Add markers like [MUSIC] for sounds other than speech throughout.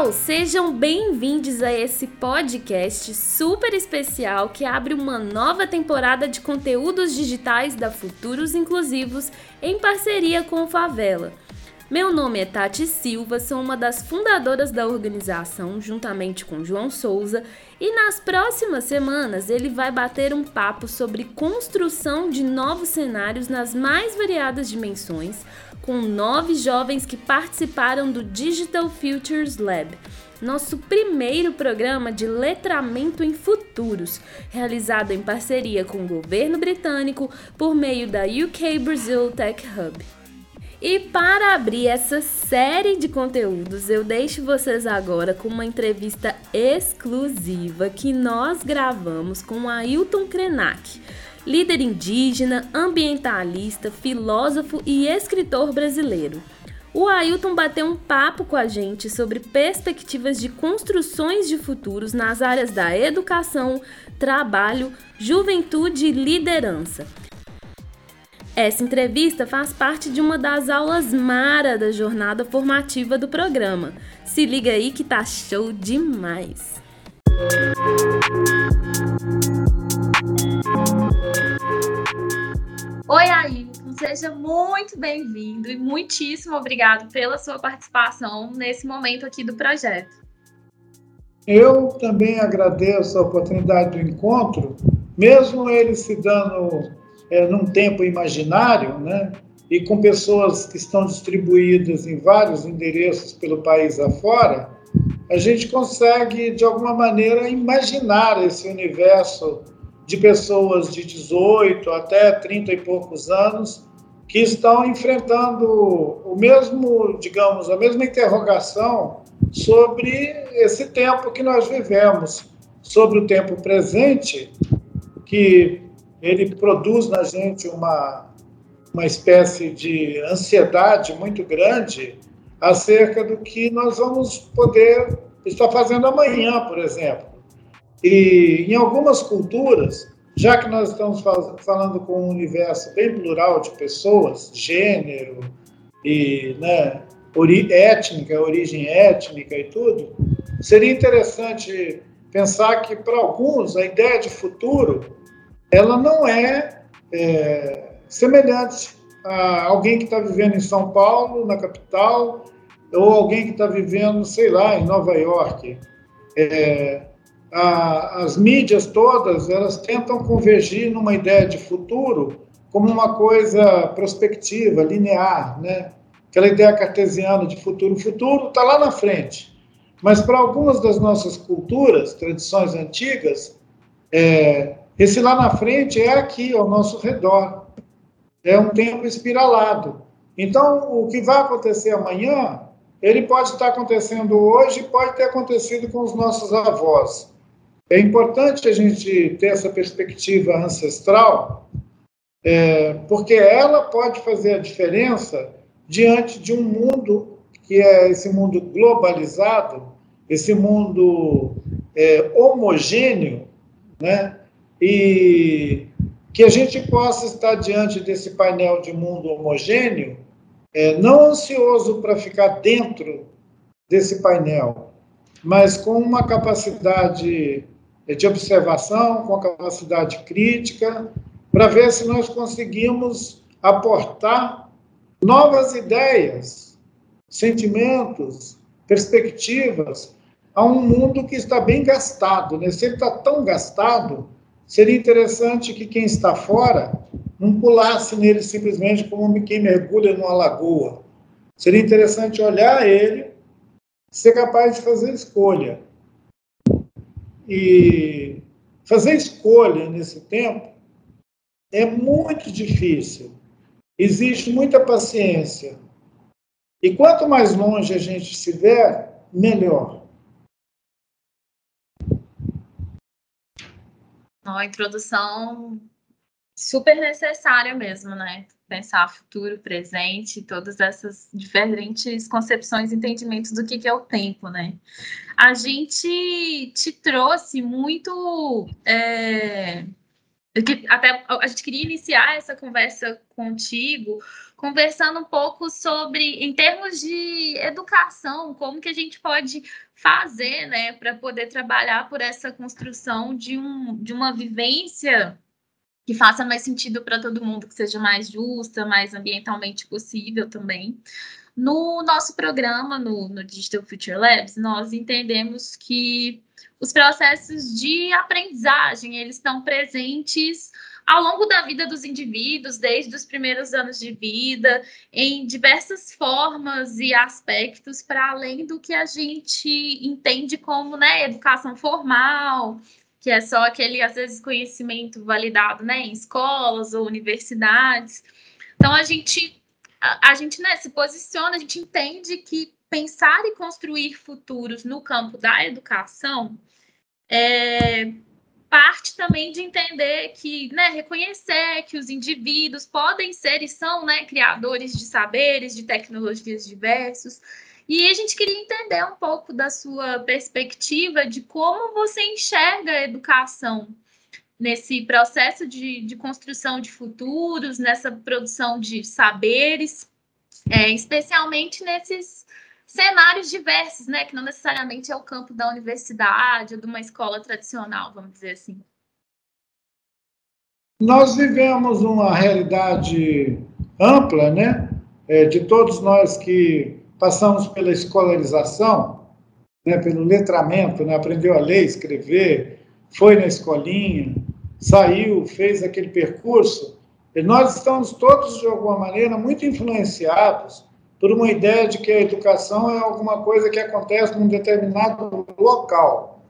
pessoal, sejam bem-vindos a esse podcast super especial que abre uma nova temporada de conteúdos digitais da Futuros Inclusivos em parceria com o Favela. Meu nome é Tati Silva, sou uma das fundadoras da organização, juntamente com João Souza, e nas próximas semanas ele vai bater um papo sobre construção de novos cenários nas mais variadas dimensões, com nove jovens que participaram do Digital Futures Lab nosso primeiro programa de letramento em futuros, realizado em parceria com o governo britânico por meio da UK Brazil Tech Hub. E para abrir essa série de conteúdos, eu deixo vocês agora com uma entrevista exclusiva que nós gravamos com Ailton Krenak, líder indígena, ambientalista, filósofo e escritor brasileiro. O Ailton bateu um papo com a gente sobre perspectivas de construções de futuros nas áreas da educação, trabalho, juventude e liderança. Essa entrevista faz parte de uma das aulas Mara da jornada formativa do programa. Se liga aí que tá show demais! Oi, Ailton, seja muito bem-vindo e muitíssimo obrigado pela sua participação nesse momento aqui do projeto. Eu também agradeço a oportunidade do encontro, mesmo ele se dando é, num tempo imaginário, né? e com pessoas que estão distribuídas em vários endereços pelo país afora, a gente consegue, de alguma maneira, imaginar esse universo de pessoas de 18 até 30 e poucos anos que estão enfrentando o mesmo, digamos, a mesma interrogação sobre esse tempo que nós vivemos, sobre o tempo presente, que ele produz na gente uma, uma espécie de ansiedade muito grande acerca do que nós vamos poder estar fazendo amanhã, por exemplo. E em algumas culturas, já que nós estamos falando com um universo bem plural de pessoas, gênero e né, ori étnica, origem étnica e tudo, seria interessante pensar que para alguns a ideia de futuro ela não é, é semelhante a alguém que está vivendo em São Paulo, na capital, ou alguém que está vivendo, sei lá, em Nova York. É, a, as mídias todas, elas tentam convergir numa ideia de futuro como uma coisa prospectiva, linear, né? Aquela ideia cartesiana de futuro. Futuro está lá na frente. Mas para algumas das nossas culturas, tradições antigas, é, esse lá na frente é aqui, ao nosso redor. É um tempo espiralado. Então, o que vai acontecer amanhã, ele pode estar acontecendo hoje, pode ter acontecido com os nossos avós. É importante a gente ter essa perspectiva ancestral, é, porque ela pode fazer a diferença diante de um mundo que é esse mundo globalizado, esse mundo é, homogêneo, né? e que a gente possa estar diante desse painel de mundo homogêneo, é, não ansioso para ficar dentro desse painel, mas com uma capacidade de observação, com capacidade crítica, para ver se nós conseguimos aportar novas ideias, sentimentos, perspectivas a um mundo que está bem gastado. Né? Se ele está tão gastado, Seria interessante que quem está fora não pulasse nele simplesmente como quem mergulha numa lagoa. Seria interessante olhar ele, ser capaz de fazer escolha. E fazer escolha nesse tempo é muito difícil. Existe muita paciência. E quanto mais longe a gente estiver, melhor. uma introdução super necessária mesmo, né? Pensar futuro, presente, todas essas diferentes concepções entendimentos do que, que é o tempo, né? A gente te trouxe muito é, até a gente queria iniciar essa conversa contigo, conversando um pouco sobre, em termos de educação, como que a gente pode fazer, né, para poder trabalhar por essa construção de, um, de uma vivência que faça mais sentido para todo mundo, que seja mais justa, mais ambientalmente possível também. No nosso programa, no, no Digital Future Labs, nós entendemos que os processos de aprendizagem, eles estão presentes ao longo da vida dos indivíduos, desde os primeiros anos de vida, em diversas formas e aspectos, para além do que a gente entende como né, educação formal, que é só aquele, às vezes, conhecimento validado né, em escolas ou universidades. Então, a gente, a, a gente né, se posiciona, a gente entende que pensar e construir futuros no campo da educação é, parte também de entender que, né, reconhecer que os indivíduos podem ser e são, né, criadores de saberes, de tecnologias diversos. E a gente queria entender um pouco da sua perspectiva de como você enxerga a educação nesse processo de, de construção de futuros, nessa produção de saberes, é, especialmente nesses cenários diversos, né? Que não necessariamente é o campo da universidade ou de uma escola tradicional, vamos dizer assim. Nós vivemos uma realidade ampla, né? É, de todos nós que passamos pela escolarização, né, pelo letramento, né, aprendeu a ler, escrever, foi na escolinha, saiu, fez aquele percurso, e nós estamos todos, de alguma maneira, muito influenciados por uma ideia de que a educação é alguma coisa que acontece num determinado local.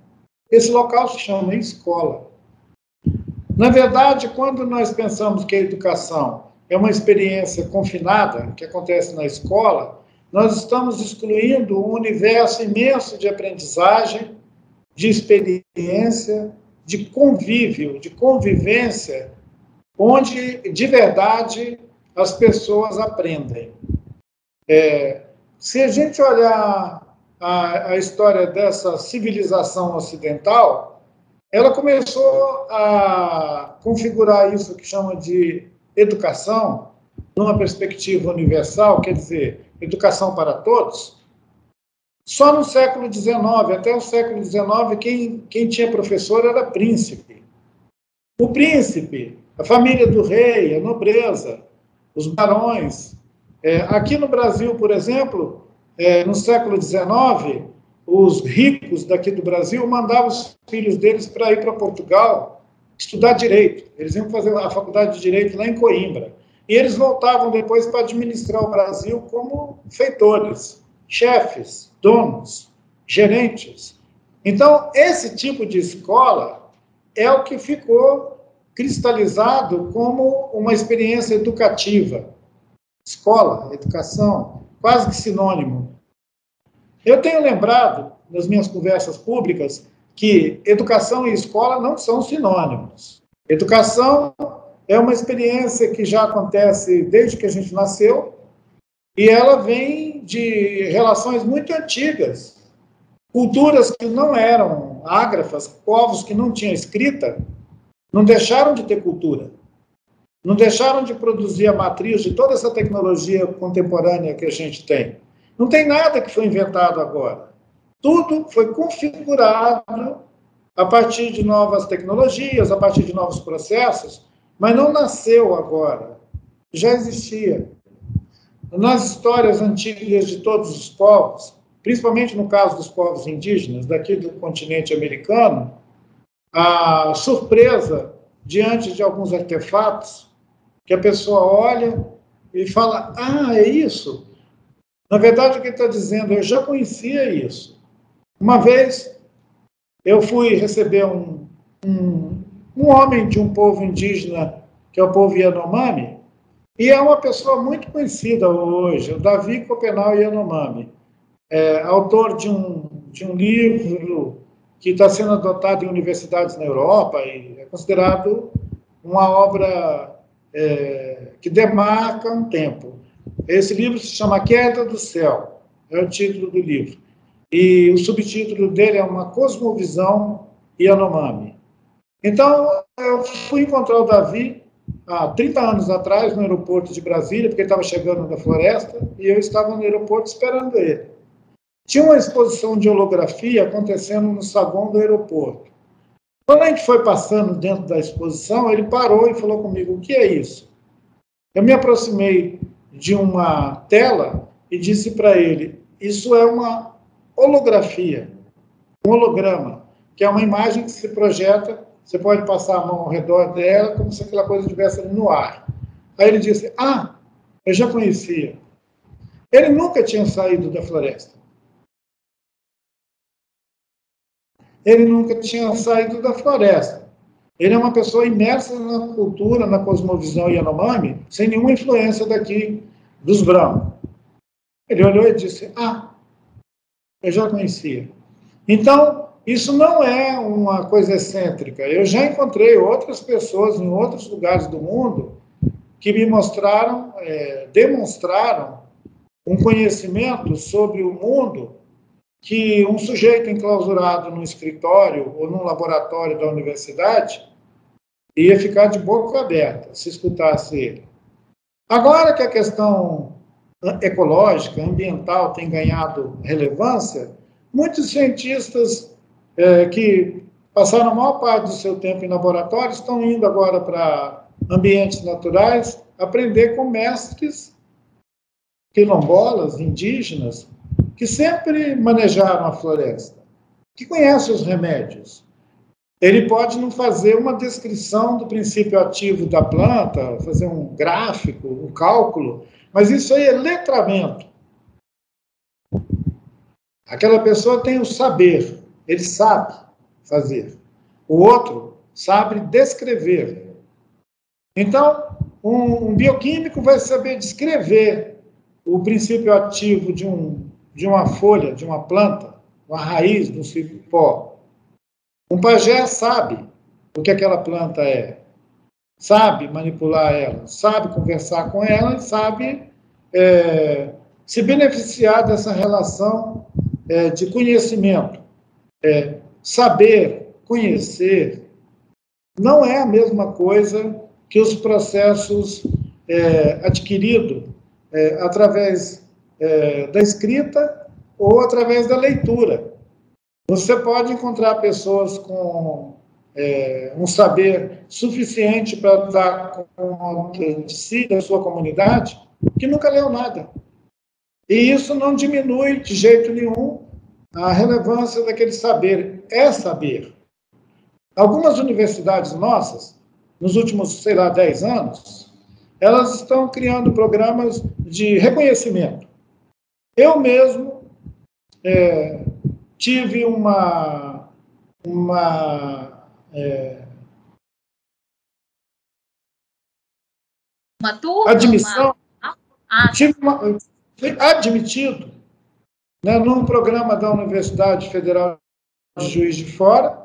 Esse local se chama escola. Na verdade, quando nós pensamos que a educação é uma experiência confinada, que acontece na escola, nós estamos excluindo um universo imenso de aprendizagem, de experiência, de convívio, de convivência, onde de verdade as pessoas aprendem. É, se a gente olhar a, a história dessa civilização ocidental, ela começou a configurar isso que chama de educação numa perspectiva universal, quer dizer, educação para todos. Só no século XIX, até o século XIX, quem, quem tinha professor era príncipe. O príncipe, a família do rei, a nobreza, os barões, é, aqui no Brasil, por exemplo, é, no século XIX, os ricos daqui do Brasil mandavam os filhos deles para ir para Portugal estudar direito. Eles iam fazer a faculdade de direito lá em Coimbra. E eles voltavam depois para administrar o Brasil como feitores, chefes, donos, gerentes. Então, esse tipo de escola é o que ficou cristalizado como uma experiência educativa escola, educação, quase que sinônimo. Eu tenho lembrado, nas minhas conversas públicas, que educação e escola não são sinônimos. Educação é uma experiência que já acontece desde que a gente nasceu e ela vem de relações muito antigas. Culturas que não eram ágrafas, povos que não tinham escrita, não deixaram de ter cultura não deixaram de produzir a matriz de toda essa tecnologia contemporânea que a gente tem. Não tem nada que foi inventado agora. Tudo foi configurado a partir de novas tecnologias, a partir de novos processos, mas não nasceu agora. Já existia. Nas histórias antigas de todos os povos, principalmente no caso dos povos indígenas daqui do continente americano, a surpresa diante de alguns artefatos que a pessoa olha e fala: Ah, é isso? Na verdade, o que está dizendo, eu já conhecia isso. Uma vez eu fui receber um, um, um homem de um povo indígena, que é o povo Yanomami, e é uma pessoa muito conhecida hoje, o Davi Copenal Yanomami, é, autor de um, de um livro que está sendo adotado em universidades na Europa e é considerado uma obra é, que demarca um tempo. Esse livro se chama Queda do Céu, é o título do livro. E o subtítulo dele é Uma Cosmovisão Yanomami. Então, eu fui encontrar o Davi há 30 anos atrás no aeroporto de Brasília, porque ele estava chegando da floresta, e eu estava no aeroporto esperando ele. Tinha uma exposição de holografia acontecendo no saguão do aeroporto. Quando a gente foi passando dentro da exposição, ele parou e falou comigo: O que é isso? Eu me aproximei de uma tela e disse para ele: Isso é uma holografia, um holograma, que é uma imagem que se projeta você pode passar a mão ao redor dela como se aquela coisa estivesse no ar. Aí ele disse: Ah, eu já conhecia. Ele nunca tinha saído da floresta. Ele nunca tinha saído da floresta. Ele é uma pessoa imersa na cultura, na cosmovisão Yanomami, sem nenhuma influência daqui dos brancos. Ele olhou e disse: Ah, eu já conhecia. Então, isso não é uma coisa excêntrica. Eu já encontrei outras pessoas em outros lugares do mundo que me mostraram, é, demonstraram um conhecimento sobre o mundo que um sujeito enclausurado num escritório ou num laboratório da universidade ia ficar de boca aberta se escutasse ele. Agora que a questão ecológica, ambiental tem ganhado relevância, muitos cientistas é, que passaram a maior parte do seu tempo em laboratório, estão indo agora para ambientes naturais aprender com mestres quilombolas, indígenas, que sempre manejaram a floresta, que conhecem os remédios. Ele pode não fazer uma descrição do princípio ativo da planta, fazer um gráfico, um cálculo, mas isso aí é letramento. Aquela pessoa tem o saber, ele sabe fazer. O outro sabe descrever. Então, um, um bioquímico vai saber descrever o princípio ativo de, um, de uma folha, de uma planta, uma raiz, de um cipó. Um pajé sabe o que aquela planta é, sabe manipular ela, sabe conversar com ela, sabe é, se beneficiar dessa relação é, de conhecimento é, saber, conhecer, não é a mesma coisa que os processos é, adquiridos é, através é, da escrita ou através da leitura. Você pode encontrar pessoas com é, um saber suficiente para dar conta de si, da sua comunidade, que nunca leu nada. E isso não diminui de jeito nenhum a relevância daquele saber é saber. Algumas universidades nossas, nos últimos, sei lá, 10 anos, elas estão criando programas de reconhecimento. Eu mesmo é, tive uma, uma é, uma turma, admissão, uma... Ah. tive uma, fui admitido né, num programa da Universidade Federal de Juiz de Fora,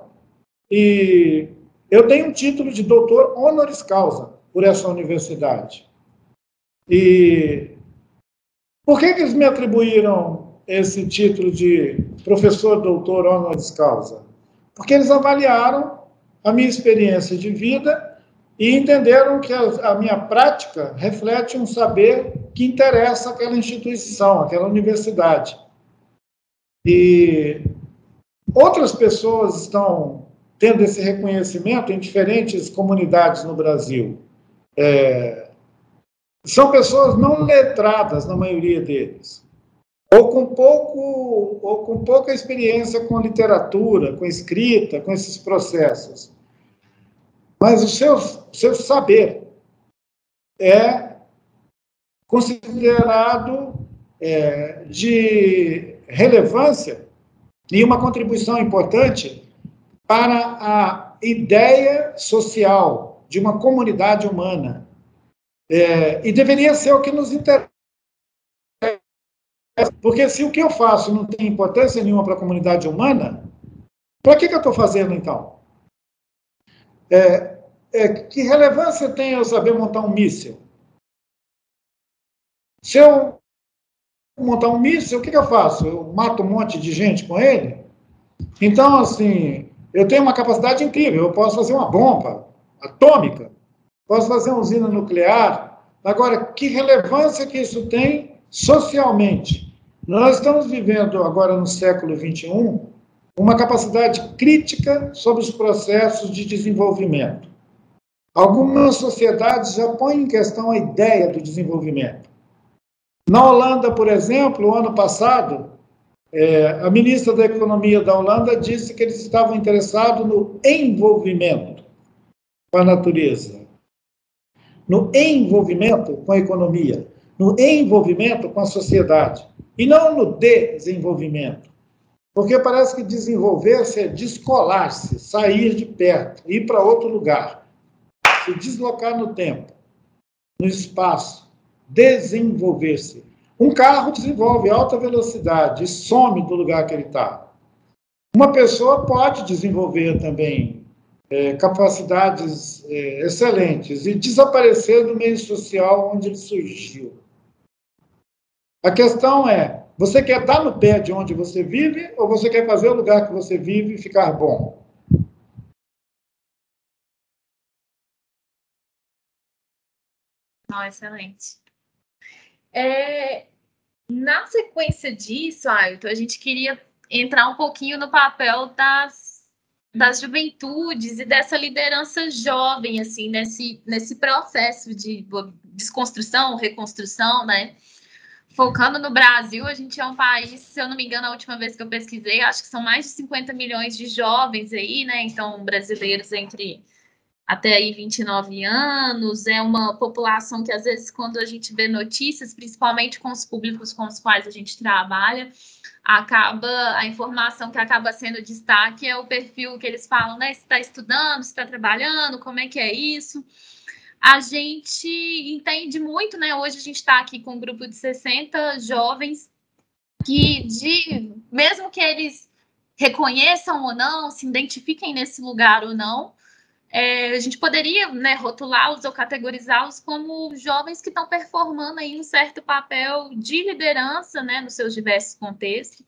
e eu tenho um título de doutor honoris causa por essa universidade. E por que, que eles me atribuíram esse título de professor doutor honoris causa? Porque eles avaliaram a minha experiência de vida e entenderam que a, a minha prática reflete um saber que interessa aquela instituição, aquela universidade. E outras pessoas estão tendo esse reconhecimento em diferentes comunidades no Brasil. É, são pessoas não letradas, na maioria deles, ou com, pouco, ou com pouca experiência com literatura, com escrita, com esses processos. Mas o seu, seu saber é considerado é, de relevância e uma contribuição importante para a ideia social de uma comunidade humana. É, e deveria ser o que nos interessa. Porque se o que eu faço não tem importância nenhuma para a comunidade humana, para que, que eu estou fazendo então? É, é, que relevância tem eu saber montar um míssil? Se eu montar um míssil, o que, que eu faço? Eu mato um monte de gente com ele? Então, assim, eu tenho uma capacidade incrível, eu posso fazer uma bomba atômica, posso fazer uma usina nuclear. Agora, que relevância que isso tem socialmente? Nós estamos vivendo agora no século XXI uma capacidade crítica sobre os processos de desenvolvimento. Algumas sociedades já põem em questão a ideia do desenvolvimento. Na Holanda, por exemplo, ano passado, é, a ministra da Economia da Holanda disse que eles estavam interessados no envolvimento com a natureza, no envolvimento com a economia, no envolvimento com a sociedade, e não no desenvolvimento. Porque parece que desenvolver-se é descolar-se, sair de perto, ir para outro lugar, se deslocar no tempo, no espaço, desenvolver-se. Um carro desenvolve alta velocidade e some do lugar que ele está. Uma pessoa pode desenvolver também é, capacidades é, excelentes e desaparecer do meio social onde ele surgiu. A questão é: você quer dar no pé de onde você vive ou você quer fazer o lugar que você vive ficar bom? Excelente. É, na sequência disso, Ailton, a gente queria entrar um pouquinho no papel das, das juventudes e dessa liderança jovem, assim, nesse, nesse processo de desconstrução, reconstrução, né? Focando no Brasil, a gente é um país, se eu não me engano, a última vez que eu pesquisei, acho que são mais de 50 milhões de jovens aí, né? Então, brasileiros entre até aí 29 anos, é uma população que às vezes quando a gente vê notícias, principalmente com os públicos com os quais a gente trabalha, acaba a informação que acaba sendo destaque é o perfil que eles falam, né? Se está estudando, se está trabalhando, como é que é isso? A gente entende muito, né? Hoje a gente está aqui com um grupo de 60 jovens que, de, mesmo que eles reconheçam ou não, se identifiquem nesse lugar ou não, é, a gente poderia né, rotulá-los ou categorizá-los como jovens que estão performando aí um certo papel de liderança né, nos seus diversos contextos.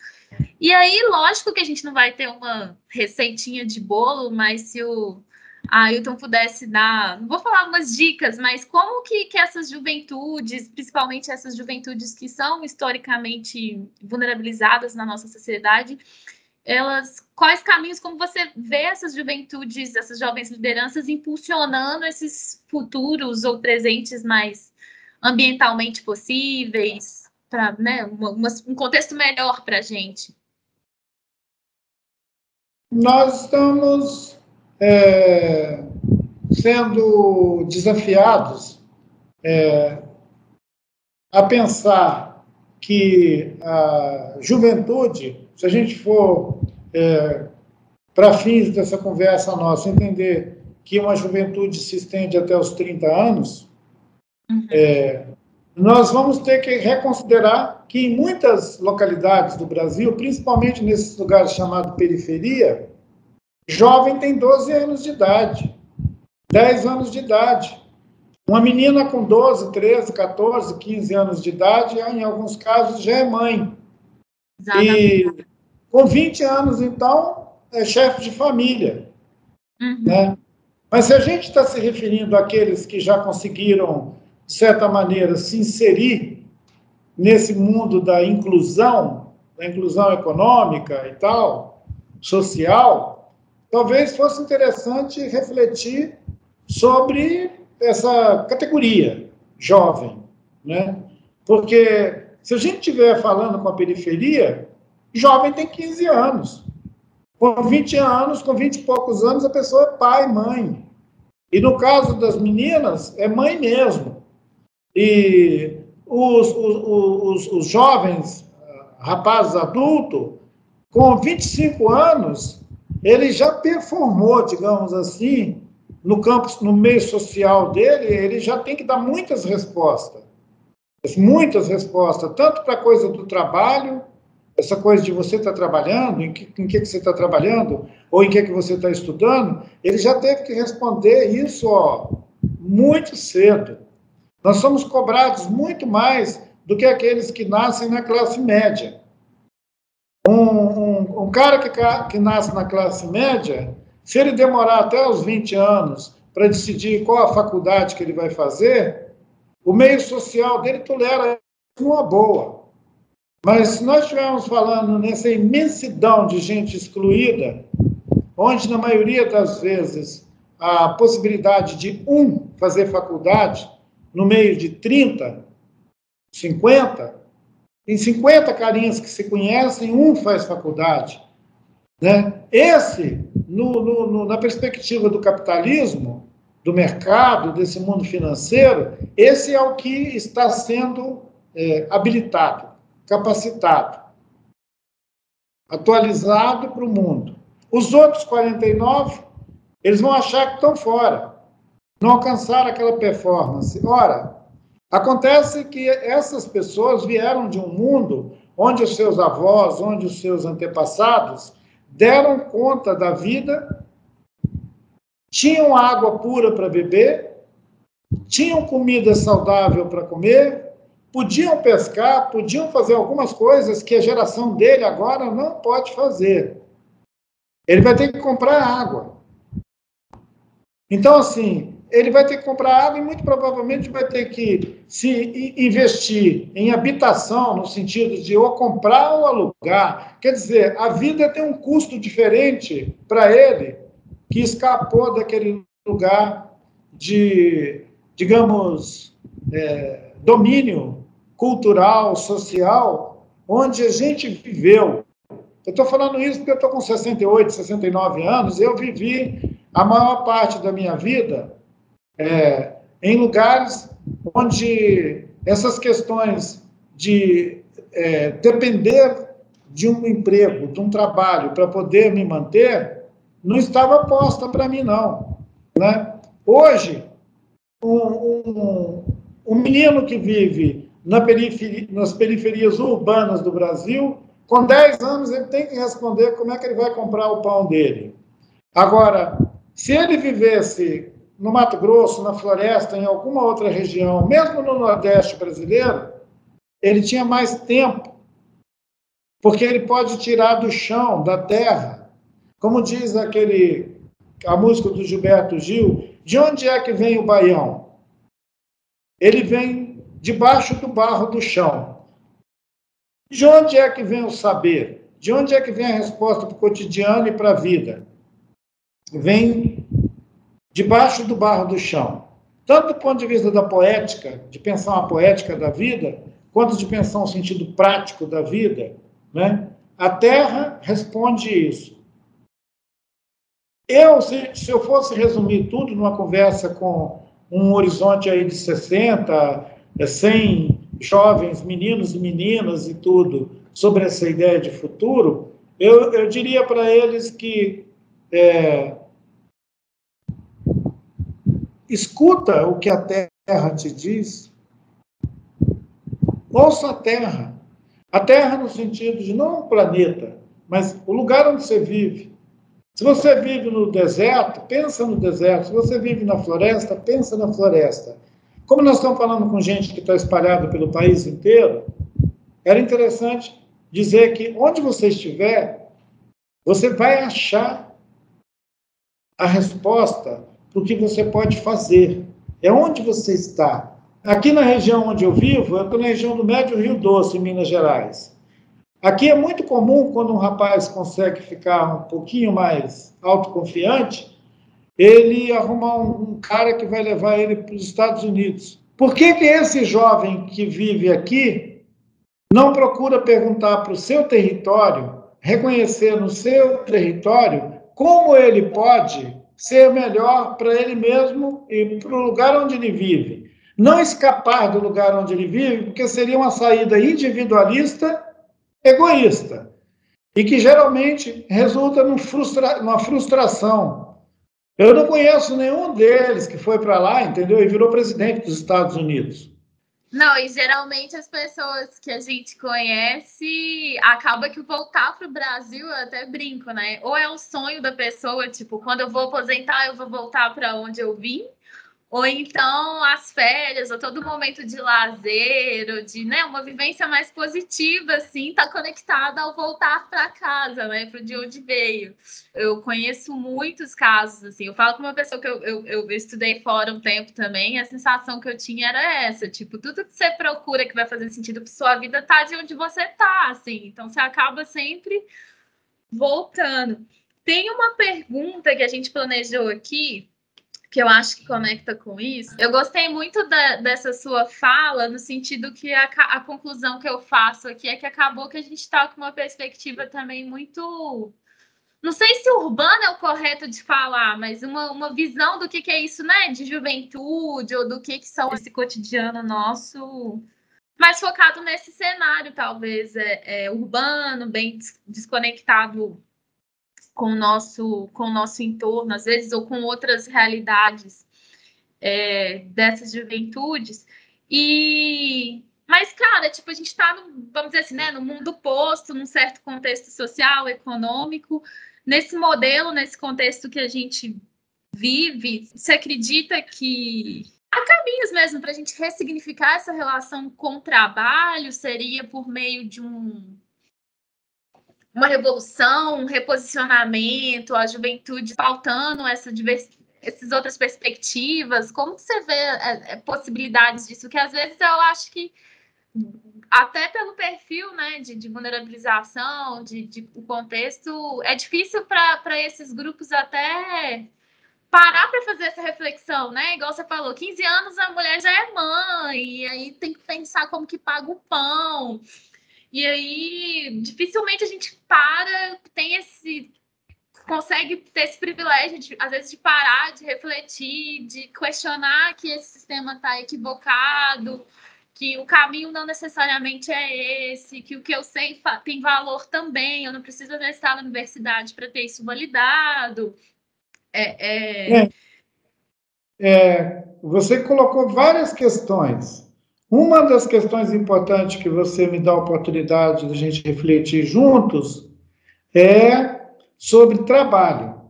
E aí, lógico que a gente não vai ter uma receitinha de bolo, mas se o Ailton pudesse dar, não vou falar algumas dicas, mas como que, que essas juventudes, principalmente essas juventudes que são historicamente vulnerabilizadas na nossa sociedade, elas quais caminhos, como você vê essas juventudes, essas jovens lideranças impulsionando esses futuros ou presentes mais ambientalmente possíveis, para né, um contexto melhor para a gente? Nós estamos é, sendo desafiados é, a pensar que a juventude se a gente for, é, para fins dessa conversa nossa, entender que uma juventude se estende até os 30 anos, uhum. é, nós vamos ter que reconsiderar que em muitas localidades do Brasil, principalmente nesses lugares chamados periferia, jovem tem 12 anos de idade, 10 anos de idade. Uma menina com 12, 13, 14, 15 anos de idade, em alguns casos, já é mãe. Exatamente. E com 20 anos, então, é chefe de família. Uhum. Né? Mas se a gente está se referindo àqueles que já conseguiram, de certa maneira, se inserir nesse mundo da inclusão, da inclusão econômica e tal, social, talvez fosse interessante refletir sobre essa categoria jovem, né? Porque se a gente estiver falando com a periferia, jovem tem 15 anos. Com 20 anos, com 20 e poucos anos, a pessoa é pai, mãe. E no caso das meninas, é mãe mesmo. E os, os, os, os jovens, rapazes adultos, com 25 anos, ele já performou, digamos assim, no campo, no meio social dele, ele já tem que dar muitas respostas muitas respostas, tanto para a coisa do trabalho, essa coisa de você estar tá trabalhando, em que, em que, que você está trabalhando, ou em que, que você está estudando, ele já teve que responder isso ó, muito cedo. Nós somos cobrados muito mais do que aqueles que nascem na classe média. Um, um, um cara que, que nasce na classe média, Se ele demorar até os 20 anos para decidir qual a faculdade que ele vai fazer, o meio social dele tolera uma boa. Mas se nós estivermos falando nessa imensidão de gente excluída, onde na maioria das vezes a possibilidade de um fazer faculdade no meio de 30, 50, tem 50 carinhas que se conhecem, um faz faculdade. Né? Esse, no, no, no, na perspectiva do capitalismo, do mercado, desse mundo financeiro, esse é o que está sendo é, habilitado capacitado, atualizado para o mundo. Os outros 49, eles vão achar que estão fora, não alcançaram aquela performance. Ora, acontece que essas pessoas vieram de um mundo onde os seus avós, onde os seus antepassados deram conta da vida, tinham água pura para beber, tinham comida saudável para comer, podiam pescar, podiam fazer algumas coisas que a geração dele agora não pode fazer. Ele vai ter que comprar água. Então, assim, ele vai ter que comprar água e muito provavelmente vai ter que se investir em habitação, no sentido de ou comprar ou alugar. Quer dizer, a vida tem um custo diferente para ele que escapou daquele lugar de, digamos, é, domínio cultural, social, onde a gente viveu. Eu estou falando isso porque eu estou com 68, 69 anos, eu vivi a maior parte da minha vida é, em lugares onde essas questões de é, depender de um emprego, de um trabalho para poder me manter, não estava posta para mim, não. Né? Hoje, um, um, um menino que vive na periferia, nas periferias urbanas do Brasil, com 10 anos ele tem que responder como é que ele vai comprar o pão dele. Agora, se ele vivesse no Mato Grosso, na floresta, em alguma outra região, mesmo no Nordeste brasileiro, ele tinha mais tempo, porque ele pode tirar do chão, da terra, como diz aquele a música do Gilberto Gil, de onde é que vem o baião? Ele vem debaixo do barro do chão. De onde é que vem o saber? De onde é que vem a resposta para o cotidiano e para a vida? Vem debaixo do barro do chão. Tanto do ponto de vista da poética, de pensar uma poética da vida, quanto de pensar um sentido prático da vida, né? A Terra responde isso. Eu, se, se eu fosse resumir tudo numa conversa com um horizonte aí de 60, 100 é, jovens, meninos e meninas e tudo, sobre essa ideia de futuro, eu, eu diria para eles que é, escuta o que a Terra te diz, ouça a Terra. A Terra no sentido de não o planeta, mas o lugar onde você vive. Se você vive no deserto, pensa no deserto. Se você vive na floresta, pensa na floresta. Como nós estamos falando com gente que está espalhada pelo país inteiro, era interessante dizer que onde você estiver, você vai achar a resposta para o que você pode fazer. É onde você está. Aqui na região onde eu vivo, eu estou na região do Médio Rio Doce, em Minas Gerais. Aqui é muito comum, quando um rapaz consegue ficar um pouquinho mais autoconfiante, ele arrumar um, um cara que vai levar ele para os Estados Unidos. Por que, que esse jovem que vive aqui não procura perguntar para o seu território, reconhecer no seu território como ele pode ser melhor para ele mesmo e para o lugar onde ele vive? Não escapar do lugar onde ele vive, porque seria uma saída individualista, egoísta, e que geralmente resulta numa frustra frustração, eu não conheço nenhum deles que foi para lá, entendeu? E virou presidente dos Estados Unidos. Não, e geralmente as pessoas que a gente conhece acaba que voltar para o Brasil, eu até brinco, né? Ou é o sonho da pessoa, tipo, quando eu vou aposentar, eu vou voltar para onde eu vim, ou então as férias, ou todo momento de lazer, ou de né, uma vivência mais positiva, assim, tá conectada ao voltar para casa, né, para de onde veio. Eu conheço muitos casos, assim, eu falo com uma pessoa que eu, eu, eu estudei fora um tempo também, a sensação que eu tinha era essa, tipo, tudo que você procura que vai fazer sentido para sua vida tá de onde você tá, assim, então você acaba sempre voltando. Tem uma pergunta que a gente planejou aqui, que eu acho que conecta com isso. Eu gostei muito da, dessa sua fala, no sentido que a, a, conclusão que eu faço aqui é que acabou que a gente está com uma perspectiva também muito. Não sei se urbano é o correto de falar, mas uma, uma visão do que, que é isso, né? De juventude, ou do que, que são esse cotidiano nosso, mais focado nesse cenário, talvez, é, é urbano, bem desconectado com o nosso, com o nosso entorno, às vezes, ou com outras realidades é, dessas juventudes. E mas, cara, tipo, a gente está, vamos dizer assim, né, no mundo posto, num certo contexto social, econômico, nesse modelo, nesse contexto que a gente vive, você acredita que há caminhos mesmo para a gente ressignificar essa relação com o trabalho? Seria por meio de um uma revolução, um reposicionamento, a juventude faltando essa diversidade essas outras perspectivas? Como você vê é, é, possibilidades disso? Que às vezes eu acho que até pelo perfil né, de, de vulnerabilização, de, de, o contexto, é difícil para esses grupos até parar para fazer essa reflexão, né? Igual você falou, 15 anos a mulher já é mãe, e aí tem que pensar como que paga o pão. E aí, dificilmente a gente para, tem esse. consegue ter esse privilégio, de, às vezes, de parar, de refletir, de questionar que esse sistema está equivocado, que o caminho não necessariamente é esse, que o que eu sei tem valor também, eu não preciso estar na universidade para ter isso validado. É, é... É, é, você colocou várias questões uma das questões importantes que você me dá a oportunidade de a gente refletir juntos é sobre trabalho,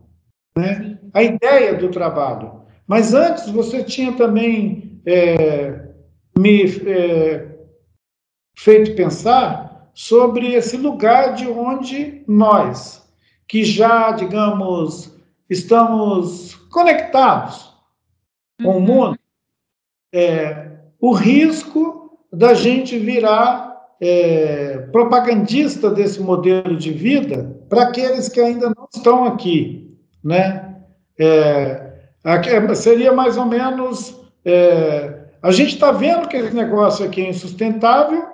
né? a ideia do trabalho. Mas antes você tinha também é, me é, feito pensar sobre esse lugar de onde nós, que já, digamos, estamos conectados com o uhum. mundo, é, o risco da gente virar é, propagandista desse modelo de vida para aqueles que ainda não estão aqui, né? É, aqui, seria mais ou menos é, a gente está vendo que esse negócio aqui é insustentável,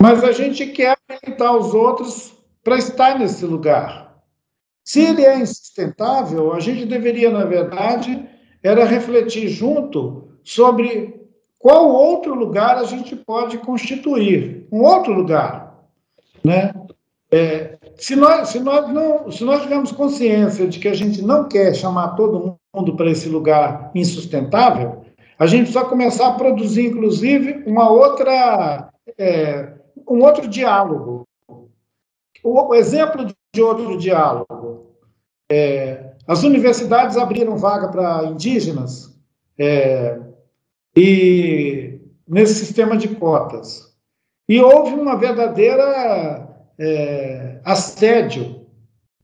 mas a gente quer habilitar os outros para estar nesse lugar. Se ele é insustentável, a gente deveria, na verdade, era refletir junto sobre qual outro lugar a gente pode constituir? Um outro lugar, né? É, se nós, se nós não, se nós tivermos consciência de que a gente não quer chamar todo mundo para esse lugar insustentável, a gente só começar a produzir, inclusive, uma outra, é, um outro diálogo. O, o, exemplo de outro diálogo. É, as universidades abriram vaga para indígenas. É, e nesse sistema de cotas. E houve uma verdadeira é, assédio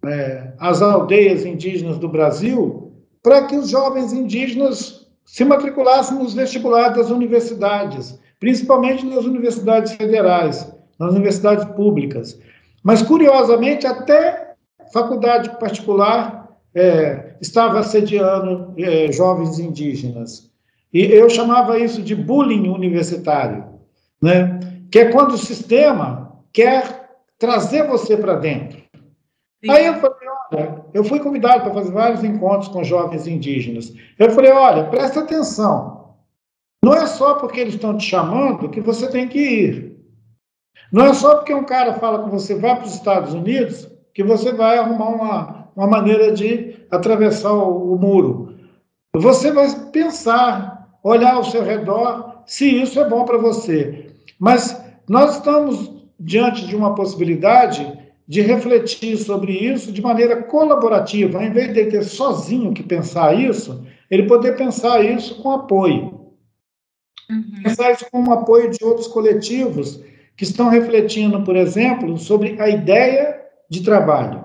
é, às aldeias indígenas do Brasil para que os jovens indígenas se matriculassem nos vestibulares das universidades, principalmente nas universidades federais, nas universidades públicas. Mas, curiosamente, até faculdade particular é, estava assediando é, jovens indígenas. E eu chamava isso de bullying universitário, né? que é quando o sistema quer trazer você para dentro. Sim. Aí eu falei, olha, eu fui convidado para fazer vários encontros com jovens indígenas. Eu falei, olha, presta atenção. Não é só porque eles estão te chamando que você tem que ir. Não é só porque um cara fala que você vai para os Estados Unidos que você vai arrumar uma, uma maneira de atravessar o, o muro. Você vai pensar olhar ao seu redor se isso é bom para você. Mas nós estamos diante de uma possibilidade de refletir sobre isso de maneira colaborativa, ao invés de ter sozinho que pensar isso, ele poder pensar isso com apoio. Uhum. Pensar isso com o apoio de outros coletivos que estão refletindo, por exemplo, sobre a ideia de trabalho.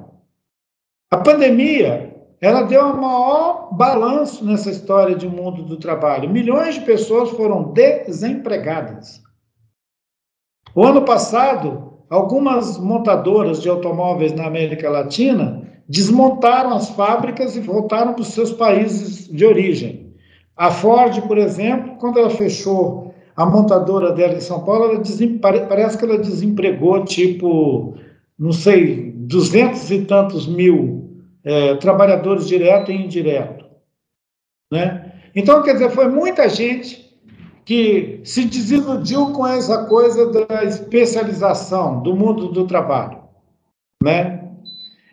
A pandemia, ela deu um maior balanço nessa história de mundo do trabalho. Milhões de pessoas foram desempregadas. O ano passado, algumas montadoras de automóveis na América Latina desmontaram as fábricas e voltaram para os seus países de origem. A Ford, por exemplo, quando ela fechou a montadora dela em São Paulo, ela desem... parece que ela desempregou, tipo, não sei, duzentos e tantos mil é, trabalhadores direto e indireto. Né? Então, quer dizer, foi muita gente que se desiludiu com essa coisa da especialização do mundo do trabalho. Né?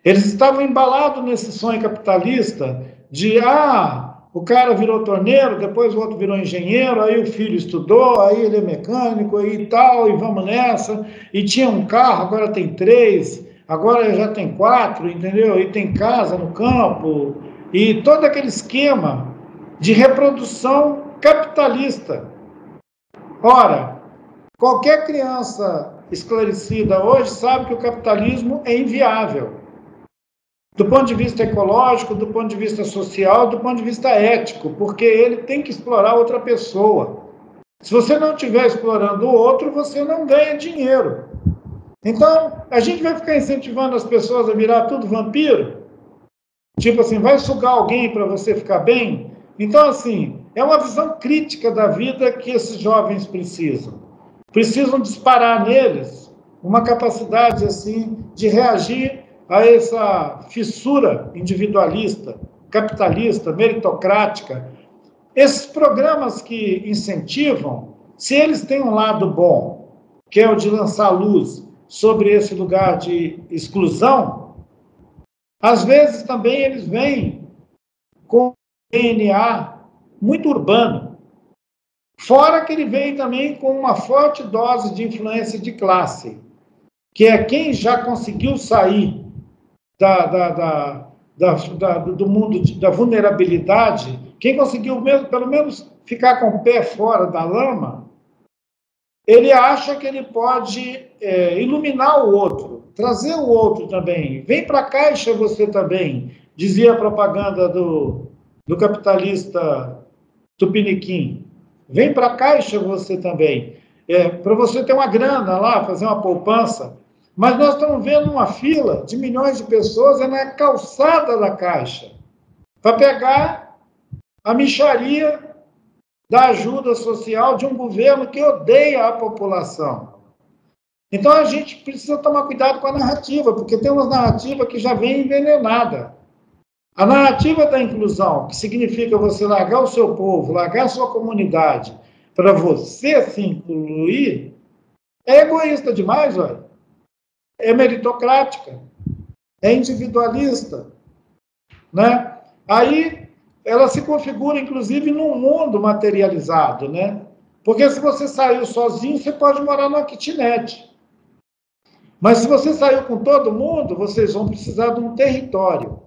Eles estavam embalados nesse sonho capitalista de, ah, o cara virou torneiro, depois o outro virou engenheiro, aí o filho estudou, aí ele é mecânico e tal, e vamos nessa. E tinha um carro, agora tem três, agora já tem quatro, entendeu? E tem casa no campo, e todo aquele esquema de reprodução capitalista. Ora, qualquer criança esclarecida hoje sabe que o capitalismo é inviável do ponto de vista ecológico, do ponto de vista social, do ponto de vista ético, porque ele tem que explorar outra pessoa. Se você não estiver explorando o outro, você não ganha dinheiro. Então, a gente vai ficar incentivando as pessoas a virar tudo vampiro? Tipo assim, vai sugar alguém para você ficar bem? Então, assim, é uma visão crítica da vida que esses jovens precisam. Precisam disparar neles uma capacidade, assim, de reagir a essa fissura individualista, capitalista, meritocrática. Esses programas que incentivam, se eles têm um lado bom, que é o de lançar luz sobre esse lugar de exclusão, às vezes também eles vêm com DNA muito urbano. Fora que ele vem também com uma forte dose de influência de classe, que é quem já conseguiu sair da, da, da, da, do mundo de, da vulnerabilidade, quem conseguiu mesmo, pelo menos ficar com o pé fora da lama, ele acha que ele pode é, iluminar o outro, trazer o outro também. Vem para a caixa você também, dizia a propaganda do, do capitalista Tupiniquim. Vem para a caixa você também. É, para você ter uma grana lá, fazer uma poupança. Mas nós estamos vendo uma fila de milhões de pessoas é na calçada da Caixa para pegar a micharia da ajuda social de um governo que odeia a população. Então a gente precisa tomar cuidado com a narrativa, porque tem uma narrativa que já vem envenenada. A narrativa da inclusão, que significa você largar o seu povo, largar a sua comunidade, para você se incluir, é egoísta demais, olha é meritocrática, é individualista, né? Aí ela se configura, inclusive, num mundo materializado, né? Porque se você saiu sozinho, você pode morar numa kitnet. Mas se você saiu com todo mundo, vocês vão precisar de um território.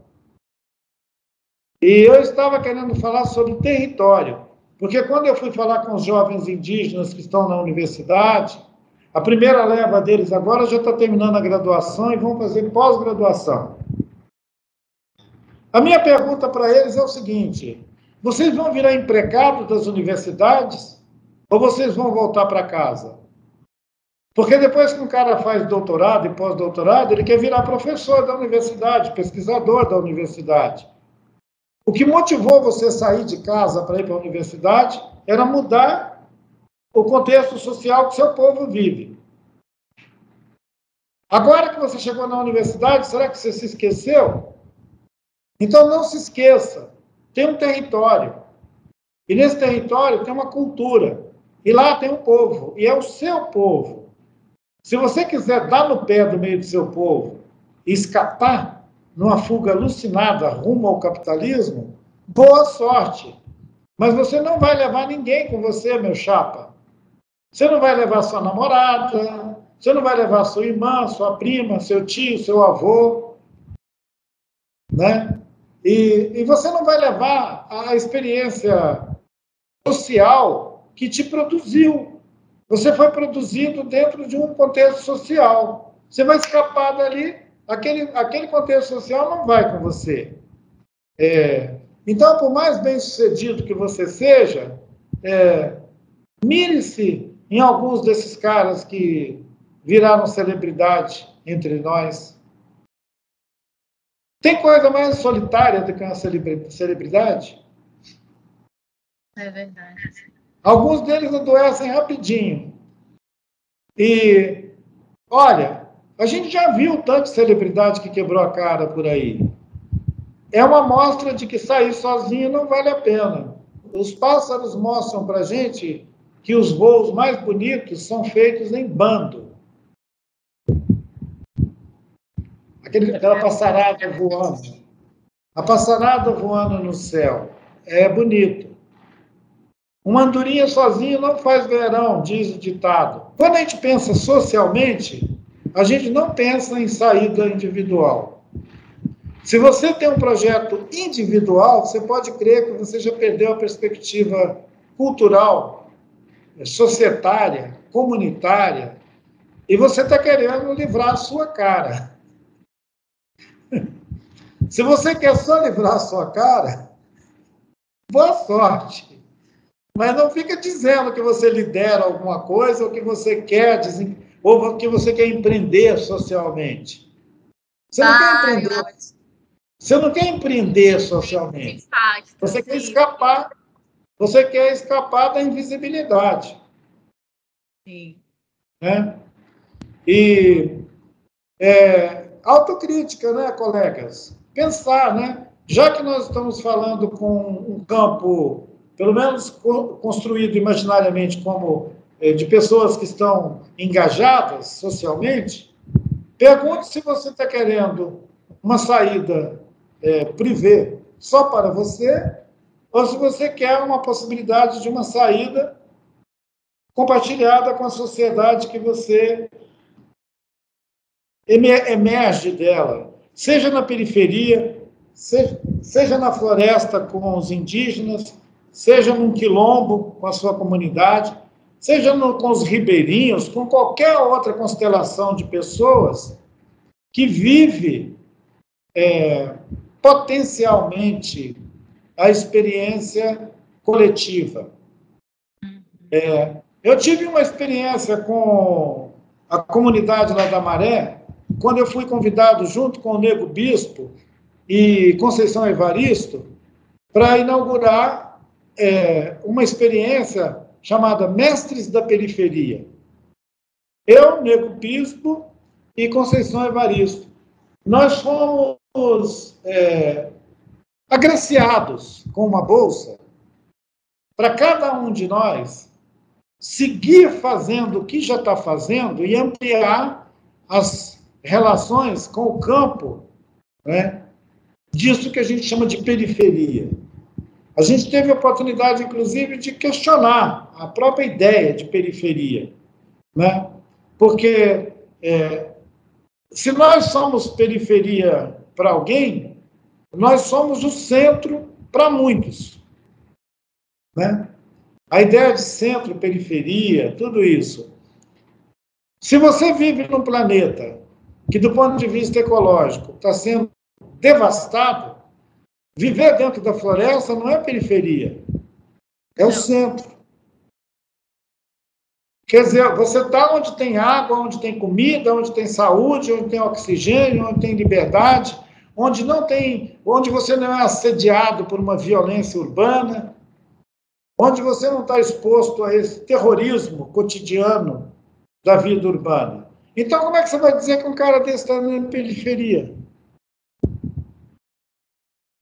E eu estava querendo falar sobre território, porque quando eu fui falar com os jovens indígenas que estão na universidade, a primeira leva deles agora já está terminando a graduação e vão fazer pós-graduação. A minha pergunta para eles é o seguinte: vocês vão virar empregados das universidades ou vocês vão voltar para casa? Porque depois que um cara faz doutorado e pós-doutorado, ele quer virar professor da universidade, pesquisador da universidade. O que motivou você sair de casa para ir para a universidade era mudar o contexto social que seu povo vive. Agora que você chegou na universidade, será que você se esqueceu? Então não se esqueça, tem um território. E nesse território tem uma cultura. E lá tem um povo, e é o seu povo. Se você quiser dar no pé do meio do seu povo e escapar numa fuga alucinada rumo ao capitalismo, boa sorte. Mas você não vai levar ninguém com você, meu chapa. Você não vai levar sua namorada, você não vai levar sua irmã, sua prima, seu tio, seu avô, né? E, e você não vai levar a experiência social que te produziu. Você foi produzido dentro de um contexto social. Você vai escapar dali, aquele, aquele contexto social não vai com você. É, então, por mais bem sucedido que você seja, é, mire-se em alguns desses caras que viraram celebridade entre nós. Tem coisa mais solitária do que uma celebridade? É verdade. Alguns deles adoecem rapidinho. E, olha, a gente já viu tanta celebridade que quebrou a cara por aí. É uma mostra de que sair sozinho não vale a pena. Os pássaros mostram para a gente que os voos mais bonitos são feitos em bando. Aquele, aquela passarada voando. A passarada voando no céu. É bonito. Uma andorinha sozinho não faz verão, diz o ditado. Quando a gente pensa socialmente, a gente não pensa em saída individual. Se você tem um projeto individual, você pode crer que você já perdeu a perspectiva cultural, societária, comunitária, e você está querendo livrar a sua cara. Se você quer só livrar a sua cara, boa sorte. Mas não fica dizendo que você lidera alguma coisa ou que você quer ou que você quer empreender socialmente. Você não ah, quer empreender. Não. Você não quer empreender socialmente. Você quer escapar. Você quer escapar da invisibilidade. Sim. Né? E é, autocrítica, né, colegas? Pensar, né? Já que nós estamos falando com um campo pelo menos construído imaginariamente como eh, de pessoas que estão engajadas socialmente, pergunte se você está querendo uma saída é, privê só para você, ou se você quer uma possibilidade de uma saída compartilhada com a sociedade que você emerge dela, seja na periferia, seja, seja na floresta com os indígenas, seja num quilombo com a sua comunidade, seja no, com os ribeirinhos, com qualquer outra constelação de pessoas que vive é, potencialmente a experiência coletiva. É, eu tive uma experiência com a comunidade lá da Maré, quando eu fui convidado junto com o Nego Bispo e Conceição Evaristo para inaugurar é, uma experiência chamada Mestres da Periferia. Eu, Nego Bispo e Conceição Evaristo. Nós fomos é, agraciados com uma bolsa para cada um de nós seguir fazendo o que já está fazendo e ampliar as relações com o campo né, disso que a gente chama de periferia. A gente teve a oportunidade, inclusive, de questionar a própria ideia de periferia, né? Porque é, se nós somos periferia para alguém, nós somos o centro para muitos, né? A ideia de centro, periferia, tudo isso. Se você vive num planeta que, do ponto de vista ecológico, está sendo devastado, Viver dentro da floresta não é periferia, é o centro. Quer dizer, você está onde tem água, onde tem comida, onde tem saúde, onde tem oxigênio, onde tem liberdade, onde não tem, onde você não é assediado por uma violência urbana, onde você não está exposto a esse terrorismo cotidiano da vida urbana. Então, como é que você vai dizer que um cara desse está na periferia?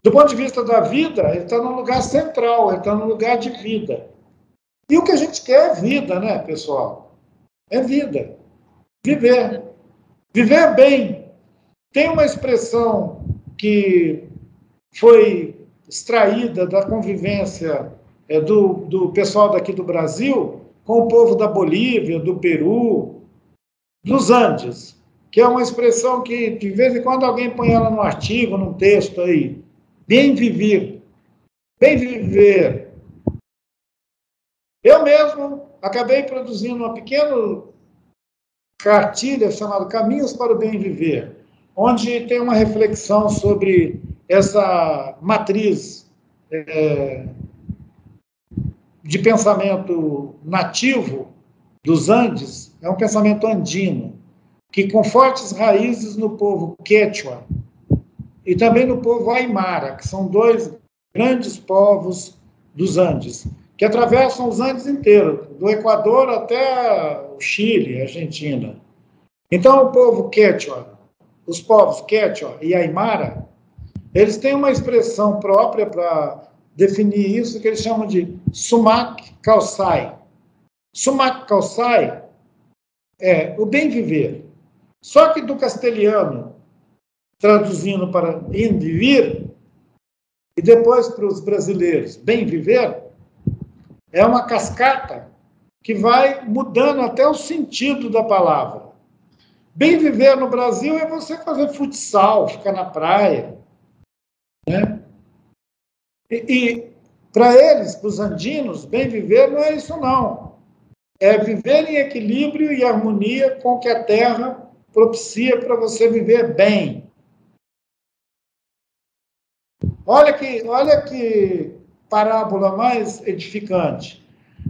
Do ponto de vista da vida, ele está num lugar central, ele está num lugar de vida. E o que a gente quer é vida, né, pessoal? É vida. Viver. Viver bem. Tem uma expressão que foi extraída da convivência é, do, do pessoal daqui do Brasil com o povo da Bolívia, do Peru, dos Andes, que é uma expressão que, de vez em quando, alguém põe ela no artigo, num texto aí bem viver, bem viver. Eu mesmo acabei produzindo uma pequena cartilha chamada Caminhos para o Bem Viver, onde tem uma reflexão sobre essa matriz é, de pensamento nativo dos Andes, é um pensamento andino, que com fortes raízes no povo quechua e também no povo aimara, que são dois grandes povos dos Andes, que atravessam os Andes inteiros, do Equador até o Chile, Argentina. Então, o povo quechua, os povos quechua e aimara, eles têm uma expressão própria para definir isso que eles chamam de sumac calçai. Sumac calçai é o bem viver. Só que do castelhano, traduzindo para indivíduo, e depois para os brasileiros, bem viver, é uma cascata que vai mudando até o sentido da palavra. Bem viver no Brasil é você fazer futsal, ficar na praia. Né? E, e para eles, para os andinos, bem viver não é isso, não. É viver em equilíbrio e harmonia com o que a terra propicia para você viver bem. Olha que, olha que parábola mais edificante.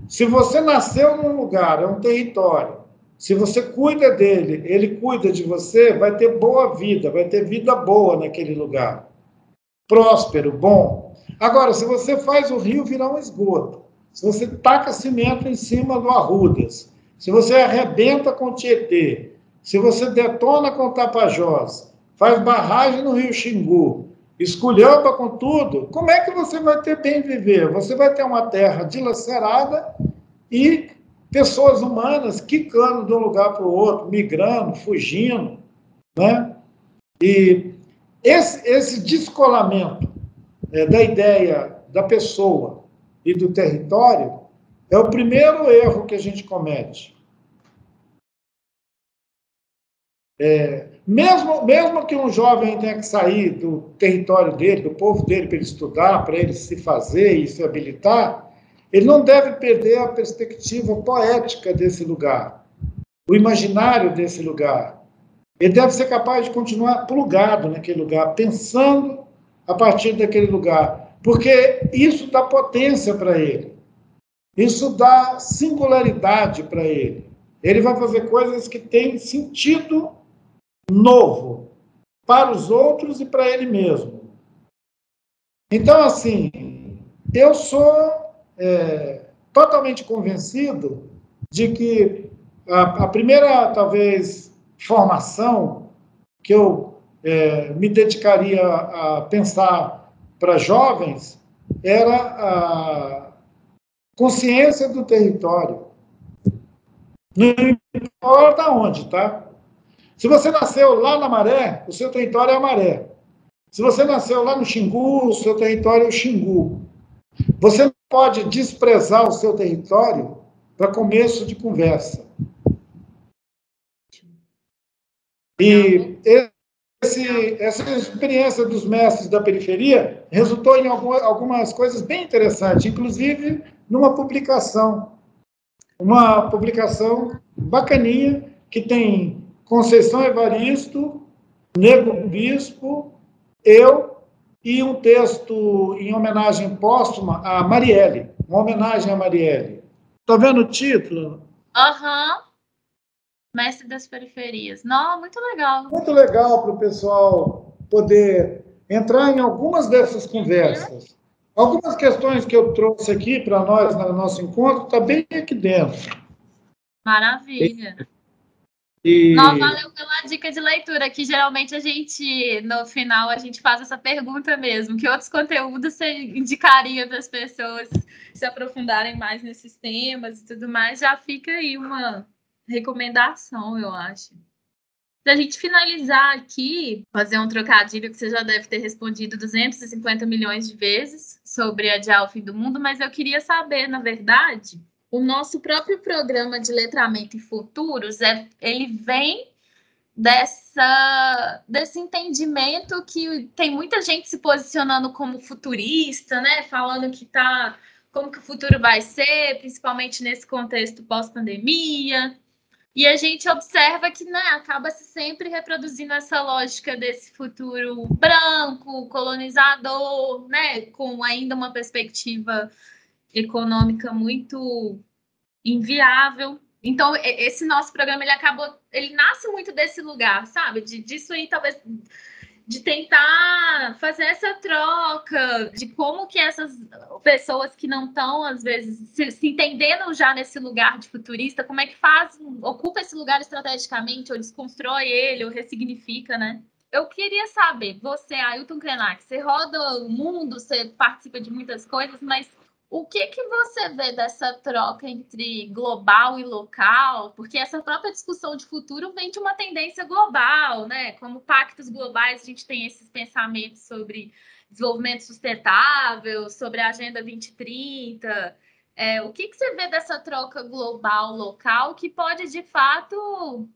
Se você nasceu num lugar, é um território, se você cuida dele, ele cuida de você, vai ter boa vida, vai ter vida boa naquele lugar. Próspero, bom. Agora, se você faz o rio virar um esgoto, se você taca cimento em cima do Arrudas, se você arrebenta com Tietê, se você detona com Tapajós, faz barragem no Rio Xingu, esculhamba com tudo, como é que você vai ter bem viver? Você vai ter uma terra dilacerada e pessoas humanas quicando de um lugar para o outro, migrando, fugindo, né? E esse, esse descolamento é, da ideia da pessoa e do território é o primeiro erro que a gente comete. É, mesmo, mesmo que um jovem tenha que sair do território dele, do povo dele, para ele estudar, para ele se fazer e se habilitar, ele não deve perder a perspectiva poética desse lugar, o imaginário desse lugar. Ele deve ser capaz de continuar plugado naquele lugar, pensando a partir daquele lugar, porque isso dá potência para ele, isso dá singularidade para ele. Ele vai fazer coisas que têm sentido novo para os outros e para ele mesmo. Então, assim, eu sou é, totalmente convencido de que a, a, primeira, talvez, formação que eu é, me dedicaria a pensar para jovens era a consciência do território. Não importa onde, tá? Se você nasceu lá na Maré, o seu território é a Maré. Se você nasceu lá no Xingu, o seu território é o Xingu. Você não pode desprezar o seu território para começo de conversa. E esse, essa experiência dos mestres da periferia resultou em algumas coisas bem interessantes, inclusive numa publicação. Uma publicação bacaninha que tem Conceição Evaristo, Nego Bispo, eu e um texto em homenagem póstuma a Marielle, uma homenagem a Marielle. Está vendo o título? Aham. Uhum. Mestre das Periferias. Não, muito legal. Muito legal para o pessoal poder entrar em algumas dessas conversas. Algumas questões que eu trouxe aqui para nós no nosso encontro está bem aqui dentro. Maravilha. E... Não, valeu pela dica de leitura, que geralmente a gente, no final, a gente faz essa pergunta mesmo, que outros conteúdos você indicaria para as pessoas se aprofundarem mais nesses temas e tudo mais, já fica aí uma recomendação, eu acho. Para a gente finalizar aqui, fazer um trocadilho que você já deve ter respondido 250 milhões de vezes sobre adiar o fim do mundo, mas eu queria saber, na verdade, o nosso próprio programa de letramento em futuros, é, ele vem dessa desse entendimento que tem muita gente se posicionando como futurista, né, falando que tá como que o futuro vai ser, principalmente nesse contexto pós-pandemia. E a gente observa que né, acaba se sempre reproduzindo essa lógica desse futuro branco, colonizador, né, com ainda uma perspectiva econômica muito inviável. Então, esse nosso programa ele acabou, ele nasce muito desse lugar, sabe? De, disso aí, talvez de tentar fazer essa troca, de como que essas pessoas que não estão, às vezes, se, se, entendendo já nesse lugar de futurista, como é que faz, ocupa esse lugar estrategicamente, ou desconstrói ele, ou ressignifica, né? Eu queria saber, você, Ailton Krenak, você roda o mundo, você participa de muitas coisas, mas o que, que você vê dessa troca entre global e local? Porque essa própria discussão de futuro vem de uma tendência global, né? Como pactos globais, a gente tem esses pensamentos sobre desenvolvimento sustentável, sobre a Agenda 2030. É, o que, que você vê dessa troca global-local que pode, de fato,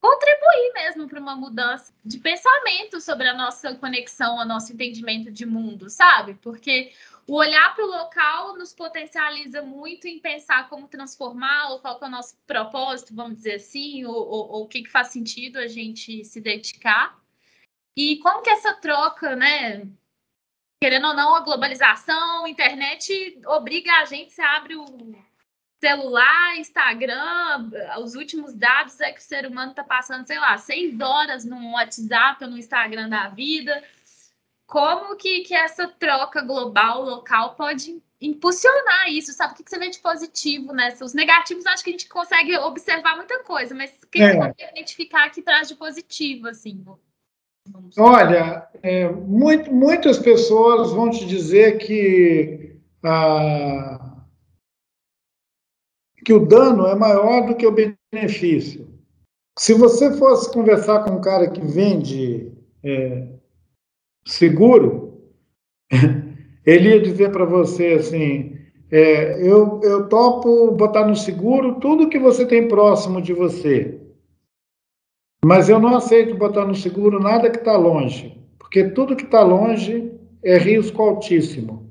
contribuir mesmo para uma mudança de pensamento sobre a nossa conexão, o nosso entendimento de mundo, sabe? Porque o olhar para o local nos potencializa muito em pensar como transformá-lo, qual é o nosso propósito, vamos dizer assim, ou, ou, ou o que, que faz sentido a gente se dedicar. E como que essa troca, né? Querendo ou não, a globalização, a internet obriga a gente, você abre o celular, Instagram, os últimos dados é que o ser humano está passando, sei lá, seis horas no WhatsApp ou no Instagram da vida como que, que essa troca global, local, pode impulsionar isso, sabe? O que, que você vê de positivo nessa? Os negativos, acho que a gente consegue observar muita coisa, mas o que, é. você pode identificar que traz de positivo, assim? Olha, é, muito, muitas pessoas vão te dizer que, ah, que o dano é maior do que o benefício. Se você fosse conversar com um cara que vende é, seguro, [LAUGHS] ele ia dizer para você assim: é, eu, eu topo botar no seguro tudo que você tem próximo de você, mas eu não aceito botar no seguro nada que está longe, porque tudo que está longe é risco altíssimo.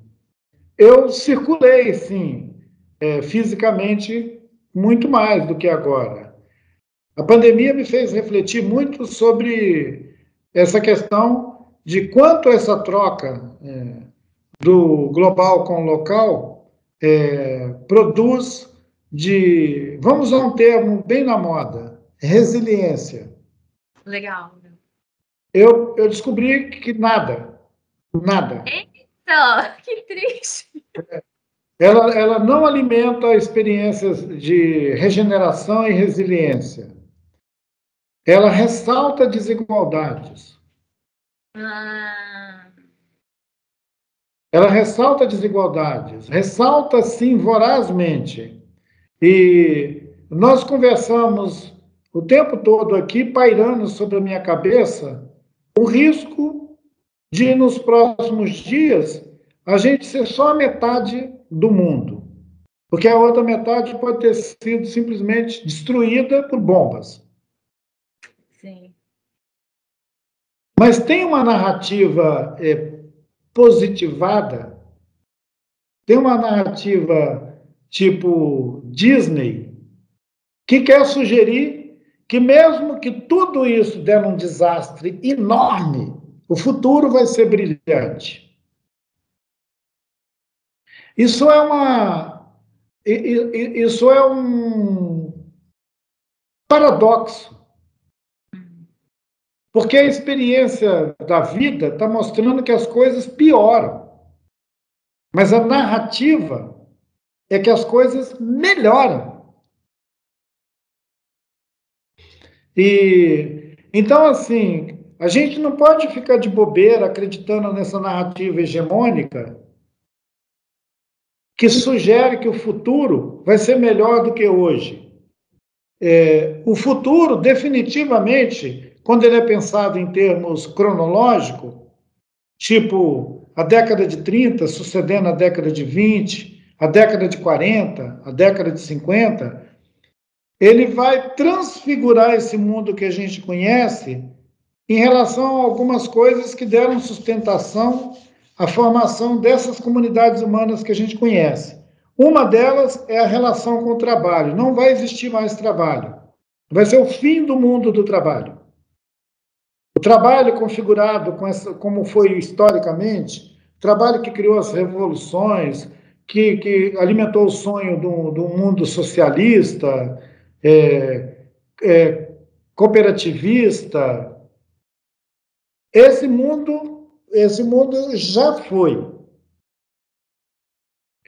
Eu circulei, sim, é, fisicamente muito mais do que agora. A pandemia me fez refletir muito sobre essa questão de quanto essa troca é, do global com o local é, produz de, vamos usar um termo bem na moda, resiliência. Legal. Eu, eu descobri que nada, nada. Eita, que triste. Ela, ela não alimenta experiências de regeneração e resiliência. Ela ressalta desigualdades. Ela ressalta desigualdades, ressalta sim vorazmente. E nós conversamos o tempo todo aqui, pairando sobre a minha cabeça, o risco de nos próximos dias a gente ser só a metade do mundo. Porque a outra metade pode ter sido simplesmente destruída por bombas. Mas tem uma narrativa é, positivada, tem uma narrativa tipo Disney, que quer sugerir que, mesmo que tudo isso der um desastre enorme, o futuro vai ser brilhante. Isso é uma. Isso é um paradoxo. Porque a experiência da vida está mostrando que as coisas pioram. Mas a narrativa é que as coisas melhoram. E então assim, a gente não pode ficar de bobeira acreditando nessa narrativa hegemônica que sugere que o futuro vai ser melhor do que hoje. É, o futuro, definitivamente, quando ele é pensado em termos cronológicos, tipo a década de 30 sucedendo a década de 20, a década de 40, a década de 50, ele vai transfigurar esse mundo que a gente conhece em relação a algumas coisas que deram sustentação à formação dessas comunidades humanas que a gente conhece. Uma delas é a relação com o trabalho. Não vai existir mais trabalho. Vai ser o fim do mundo do trabalho. O trabalho configurado com essa, como foi historicamente, trabalho que criou as revoluções, que, que alimentou o sonho do, do mundo socialista, é, é, cooperativista. Esse mundo, esse mundo já foi.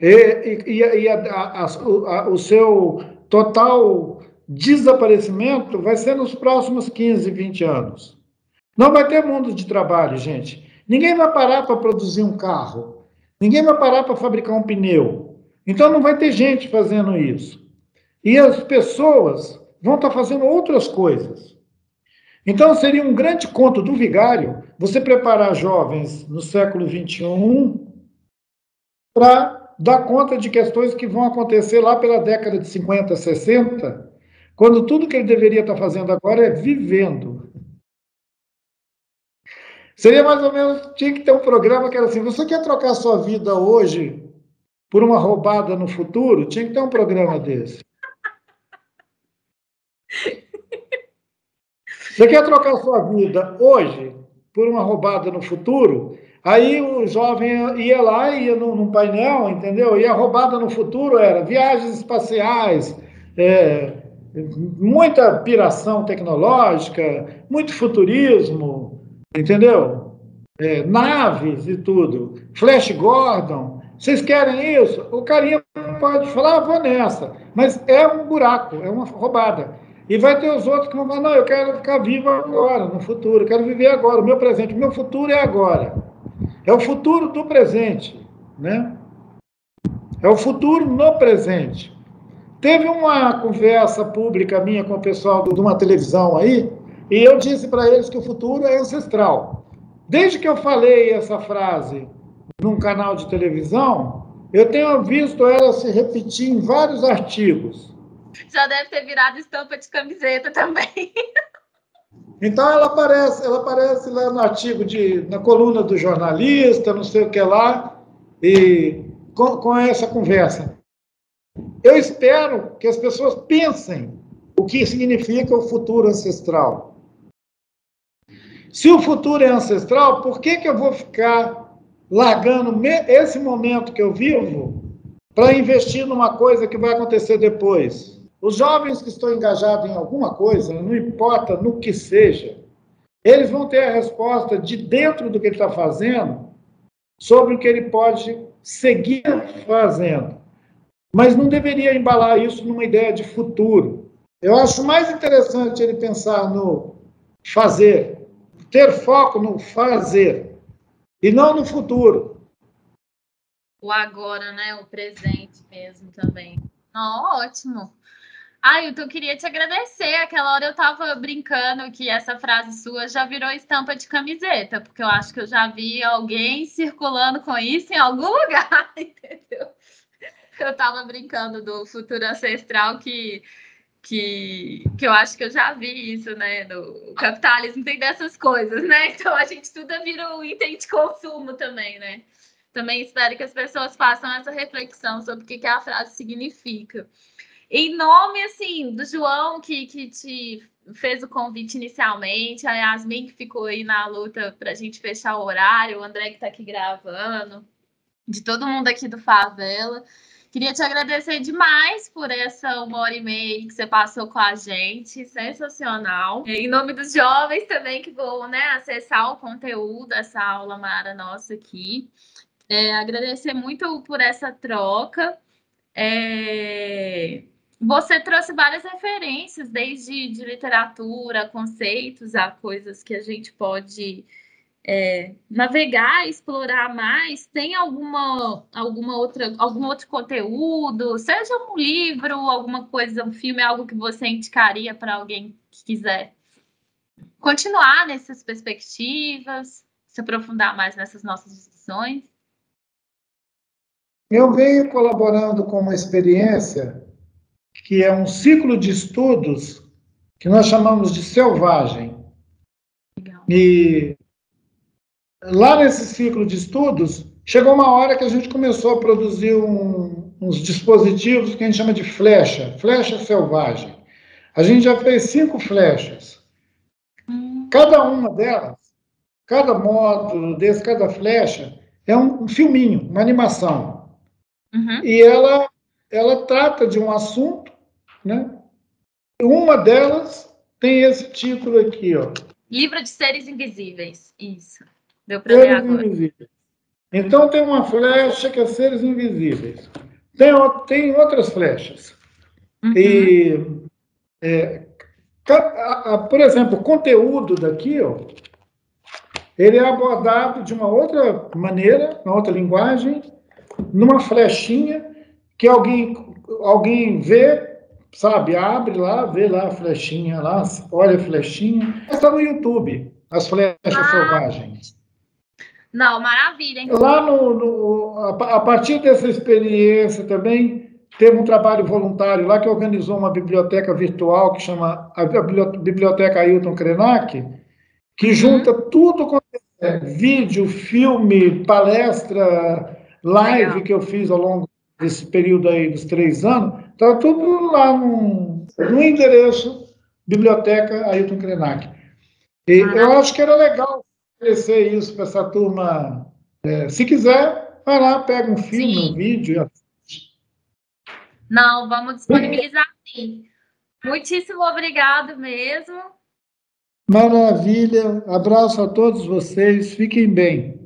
E, e, e a, a, a, o seu total desaparecimento vai ser nos próximos 15, 20 anos. Não vai ter mundo de trabalho, gente. Ninguém vai parar para produzir um carro. Ninguém vai parar para fabricar um pneu. Então não vai ter gente fazendo isso. E as pessoas vão estar tá fazendo outras coisas. Então seria um grande conto do vigário você preparar jovens no século XXI para dar conta de questões que vão acontecer lá pela década de 50, 60, quando tudo que ele deveria estar fazendo agora é vivendo. Seria mais ou menos, tinha que ter um programa que era assim, você quer trocar sua vida hoje por uma roubada no futuro? Tinha que ter um programa desse. Você quer trocar sua vida hoje por uma roubada no futuro? Aí o jovem ia lá, ia num, num painel, entendeu? E a roubada no futuro era viagens espaciais, é, muita piração tecnológica, muito futurismo, entendeu? É, naves e tudo. Flash Gordon. Vocês querem isso? O carinha pode falar, ah, vou nessa. Mas é um buraco, é uma roubada. E vai ter os outros que vão falar, não, eu quero ficar vivo agora, no futuro, eu quero viver agora, o meu presente, o meu futuro é agora. É o futuro do presente, né? É o futuro no presente. Teve uma conversa pública minha com o pessoal de uma televisão aí, e eu disse para eles que o futuro é ancestral. Desde que eu falei essa frase num canal de televisão, eu tenho visto ela se repetir em vários artigos. Já deve ter virado estampa de camiseta também. [LAUGHS] Então ela aparece, ela aparece lá no artigo de, na coluna do jornalista, não sei o que lá, e com, com essa conversa. Eu espero que as pessoas pensem o que significa o futuro ancestral. Se o futuro é ancestral, por que, que eu vou ficar largando esse momento que eu vivo para investir numa coisa que vai acontecer depois? Os jovens que estão engajados em alguma coisa, não importa no que seja, eles vão ter a resposta de dentro do que ele está fazendo sobre o que ele pode seguir fazendo. Mas não deveria embalar isso numa ideia de futuro. Eu acho mais interessante ele pensar no fazer, ter foco no fazer e não no futuro. O agora, né? O presente mesmo também. Oh, ótimo. Ah, eu queria te agradecer. Aquela hora eu tava brincando que essa frase sua já virou estampa de camiseta, porque eu acho que eu já vi alguém circulando com isso em algum [LAUGHS] lugar, entendeu? Eu tava brincando do futuro ancestral que, que, que eu acho que eu já vi isso, né? No capitalismo tem dessas coisas, né? [LAUGHS] Então a gente tudo vira um item de consumo também, né? Também espero que as pessoas façam essa reflexão sobre o que, que a frase significa. Em nome, assim, do João, que, que te fez o convite inicialmente, a Yasmin, que ficou aí na luta para a gente fechar o horário, o André, que está aqui gravando, de todo mundo aqui do Favela. Queria te agradecer demais por essa uma hora e meia que você passou com a gente, sensacional. Em nome dos jovens também que vão né, acessar o conteúdo dessa aula mara nossa aqui. É, agradecer muito por essa troca. É, você trouxe várias referências, desde de literatura, conceitos, a coisas que a gente pode é, navegar, explorar mais. Tem alguma, alguma outra, algum outro conteúdo, seja um livro, alguma coisa, um filme, algo que você indicaria para alguém que quiser continuar nessas perspectivas, se aprofundar mais nessas nossas discussões? Eu venho colaborando com uma experiência que é um ciclo de estudos que nós chamamos de selvagem. Legal. E lá nesse ciclo de estudos, chegou uma hora que a gente começou a produzir um, uns dispositivos que a gente chama de flecha, flecha selvagem. A gente já fez cinco flechas. Cada uma delas, cada módulo desse, cada flecha, é um, um filminho, uma animação. Uhum. E ela, ela trata de um assunto, né? Uma delas tem esse título aqui, ó. Livro de Seres Invisíveis. Isso. Deu para ver agora. Invisíveis. Então tem uma flecha que é Seres Invisíveis. Tem, tem outras flechas. Uhum. E, é, a, a, por exemplo, o conteúdo daqui, ó, ele é abordado de uma outra maneira, uma outra linguagem, numa flechinha que alguém, alguém vê sabe, abre lá, vê lá a flechinha lá, olha a flechinha. Está no YouTube, as flechas ah. selvagens. Não, maravilha. Hein? Lá no, no, a partir dessa experiência também teve um trabalho voluntário lá que organizou uma biblioteca virtual que chama a Biblioteca Ailton Krenak, que uhum. junta tudo com é, vídeo, filme, palestra, live Legal. que eu fiz ao longo desse período aí dos três anos, está tudo lá no, no endereço Biblioteca Ailton Krenak. E ah, eu acho que era legal oferecer isso para essa turma. É, se quiser, vai lá, pega um filme, sim. um vídeo. Não, vamos disponibilizar [LAUGHS] sim. Muitíssimo obrigado mesmo. Maravilha. Abraço a todos vocês. Fiquem bem.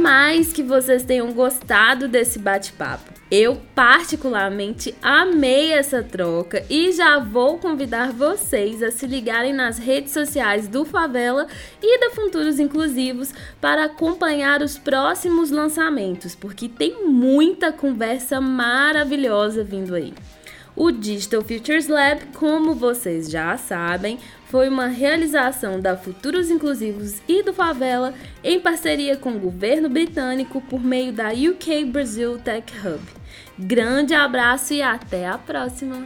Demais que vocês tenham gostado desse bate-papo. Eu, particularmente, amei essa troca e já vou convidar vocês a se ligarem nas redes sociais do Favela e da Futuros Inclusivos para acompanhar os próximos lançamentos, porque tem muita conversa maravilhosa vindo aí. O Digital Futures Lab, como vocês já sabem, foi uma realização da Futuros Inclusivos e do Favela em parceria com o governo britânico por meio da UK Brazil Tech Hub. Grande abraço e até a próxima!